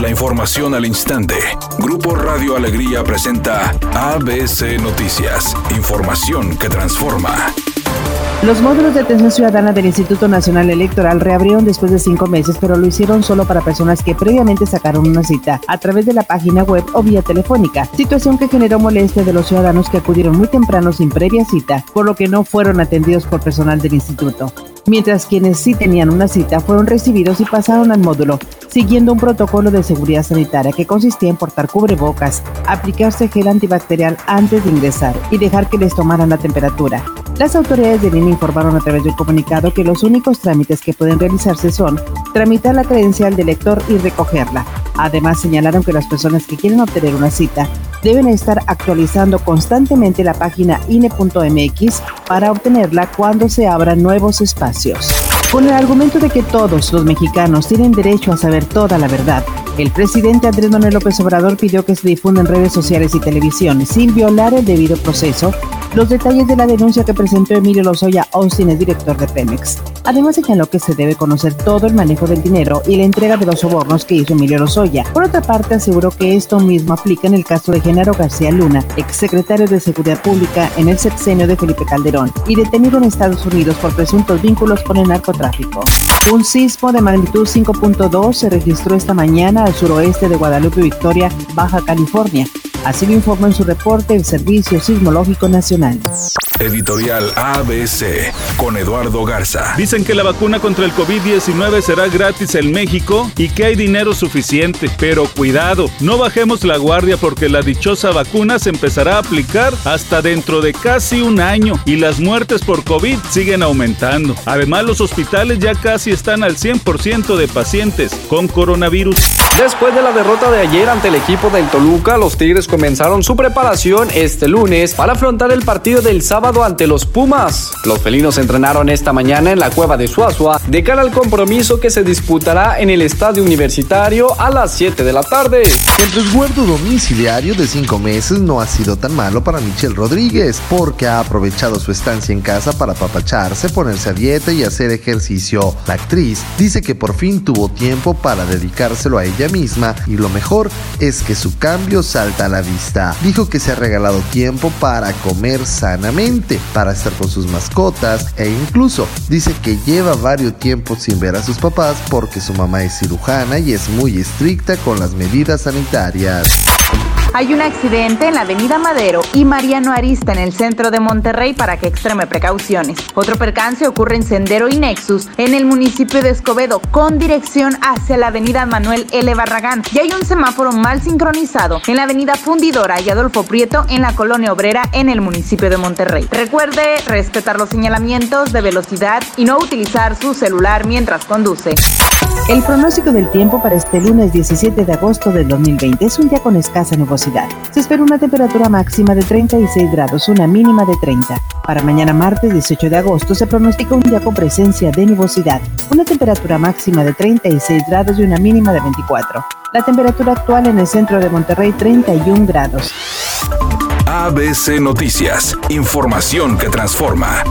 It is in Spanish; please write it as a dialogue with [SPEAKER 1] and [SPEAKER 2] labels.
[SPEAKER 1] La información al instante. Grupo Radio Alegría presenta ABC Noticias. Información que transforma.
[SPEAKER 2] Los módulos de atención ciudadana del Instituto Nacional Electoral reabrieron después de cinco meses, pero lo hicieron solo para personas que previamente sacaron una cita a través de la página web o vía telefónica, situación que generó molestia de los ciudadanos que acudieron muy temprano sin previa cita, por lo que no fueron atendidos por personal del instituto mientras quienes sí tenían una cita fueron recibidos y pasaron al módulo, siguiendo un protocolo de seguridad sanitaria que consistía en portar cubrebocas, aplicarse gel antibacterial antes de ingresar y dejar que les tomaran la temperatura. Las autoridades de línea informaron a través del comunicado que los únicos trámites que pueden realizarse son tramitar la credencial del lector y recogerla. Además, señalaron que las personas que quieren obtener una cita deben estar actualizando constantemente la página INE.mx para obtenerla cuando se abran nuevos espacios. Con el argumento de que todos los mexicanos tienen derecho a saber toda la verdad, el presidente Andrés Manuel López Obrador pidió que se difunda en redes sociales y televisión, sin violar el debido proceso, los detalles de la denuncia que presentó Emilio Lozoya Austin, el director de Pemex. Además señaló que se debe conocer todo el manejo del dinero y la entrega de los sobornos que hizo Emilio Lozoya. Por otra parte, aseguró que esto mismo aplica en el caso de Genaro García Luna, exsecretario de Seguridad Pública en el sexenio de Felipe Calderón y detenido en Estados Unidos por presuntos vínculos con el narcotráfico. Un sismo de magnitud 5.2 se registró esta mañana al suroeste de Guadalupe, Victoria, Baja California. Así lo informó en su reporte el Servicio Sismológico Nacional.
[SPEAKER 1] Editorial ABC con Eduardo Garza.
[SPEAKER 3] Dicen que la vacuna contra el COVID-19 será gratis en México y que hay dinero suficiente. Pero cuidado, no bajemos la guardia porque la dichosa vacuna se empezará a aplicar hasta dentro de casi un año y las muertes por COVID siguen aumentando. Además, los hospitales ya casi están al 100% de pacientes con coronavirus.
[SPEAKER 4] Después de la derrota de ayer ante el equipo del Toluca, los Tigres comenzaron su preparación este lunes para afrontar el partido del sábado ante los Pumas. Los felinos entrenaron esta mañana en la cueva de Suazua de cara al compromiso que se disputará en el estadio universitario a las 7 de la tarde.
[SPEAKER 5] El resguardo domiciliario de 5 meses no ha sido tan malo para Michelle Rodríguez porque ha aprovechado su estancia en casa para papacharse, ponerse a dieta y hacer ejercicio. La actriz dice que por fin tuvo tiempo para dedicárselo a ella misma y lo mejor es que su cambio salta a la vista. Dijo que se ha regalado tiempo para comer sanamente para estar con sus mascotas e incluso dice que lleva varios tiempos sin ver a sus papás porque su mamá es cirujana y es muy estricta con las medidas sanitarias.
[SPEAKER 6] Hay un accidente en la avenida Madero y Mariano Arista en el centro de Monterrey para que extreme precauciones. Otro percance ocurre en Sendero y Nexus en el municipio de Escobedo con dirección hacia la avenida Manuel L. Barragán. Y hay un semáforo mal sincronizado en la avenida Fundidora y Adolfo Prieto en la colonia obrera en el municipio de Monterrey. Recuerde respetar los señalamientos de velocidad y no utilizar su celular mientras conduce.
[SPEAKER 2] El pronóstico del tiempo para este lunes 17 de agosto del 2020 es un día con escasa nubosidad. Se espera una temperatura máxima de 36 grados, una mínima de 30. Para mañana martes 18 de agosto se pronostica un día con presencia de nubosidad, una temperatura máxima de 36 grados y una mínima de 24. La temperatura actual en el centro de Monterrey 31 grados.
[SPEAKER 1] ABC Noticias, información que transforma.